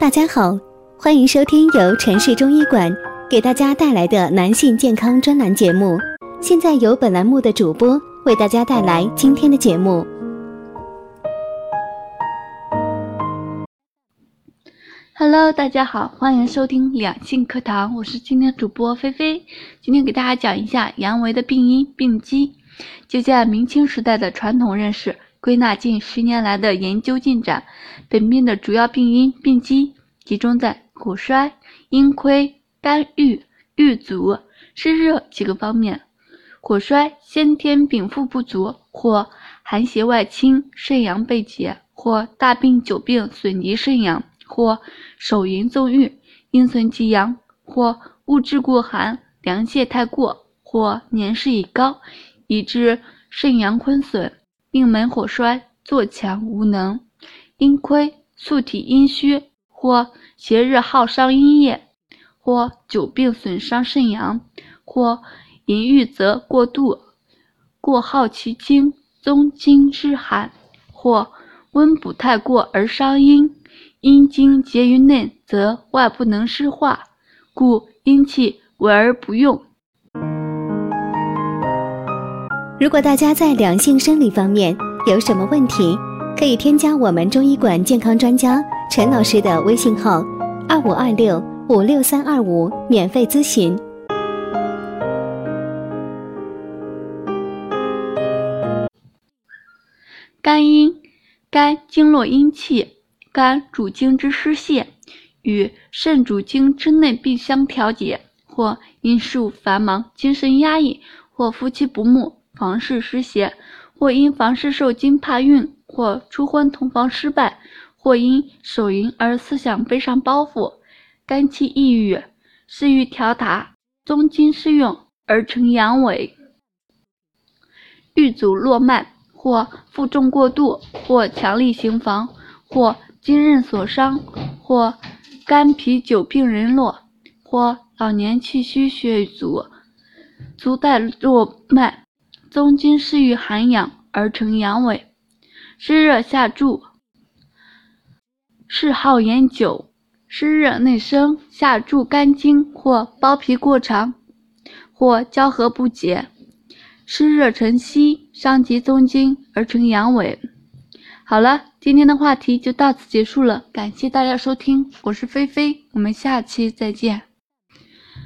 大家好，欢迎收听由城市中医馆给大家带来的男性健康专栏节目。现在由本栏目的主播为大家带来今天的节目。Hello，大家好，欢迎收听两性课堂，我是今天主播菲菲。今天给大家讲一下阳痿的病因病机。就在明清时代的传统认识，归纳近十年来的研究进展，本病的主要病因病机集中在骨衰、阴亏、肝郁、郁阻、湿热几个方面。骨衰先天禀赋不足，或寒邪外侵，肾阳被解，或大病久病损及肾阳。或手淫纵欲，阴存其阳；或物质过寒，凉泻太过；或年事已高，以致肾阳亏损，命门火衰，作强无能。阴亏，素体阴虚，或邪热耗伤阴液；或久病损伤肾阳；或淫欲则过度，过耗其精，宗经之寒；或温补太过而伤阴。阴经结于内，则外不能湿化，故阴气为而不用。如果大家在两性生理方面有什么问题，可以添加我们中医馆健康专家陈老师的微信号：二五二六五六三二五，免费咨询。肝阴，肝经络阴气。肝主经之湿泄，与肾主经之内病相调节，或因事务繁忙，精神压抑，或夫妻不睦，房事失邪，或因房事受惊怕孕，或初婚同房失败，或因手淫而思想背上包袱，肝气抑郁，湿欲调达，宗经失用而成阳痿，郁阻络脉，或负重过度，或强力行房，或。经韧所伤，或肝脾久病人络，或老年气虚血阻，足带络脉，宗经失于寒养而成阳痿。湿热下注，嗜好饮酒，湿热内生，下注肝经或包皮过长，或交合不结，湿热成稀，伤及宗经而成阳痿。好了，今天的话题就到此结束了，感谢大家收听，我是菲菲，我们下期再见。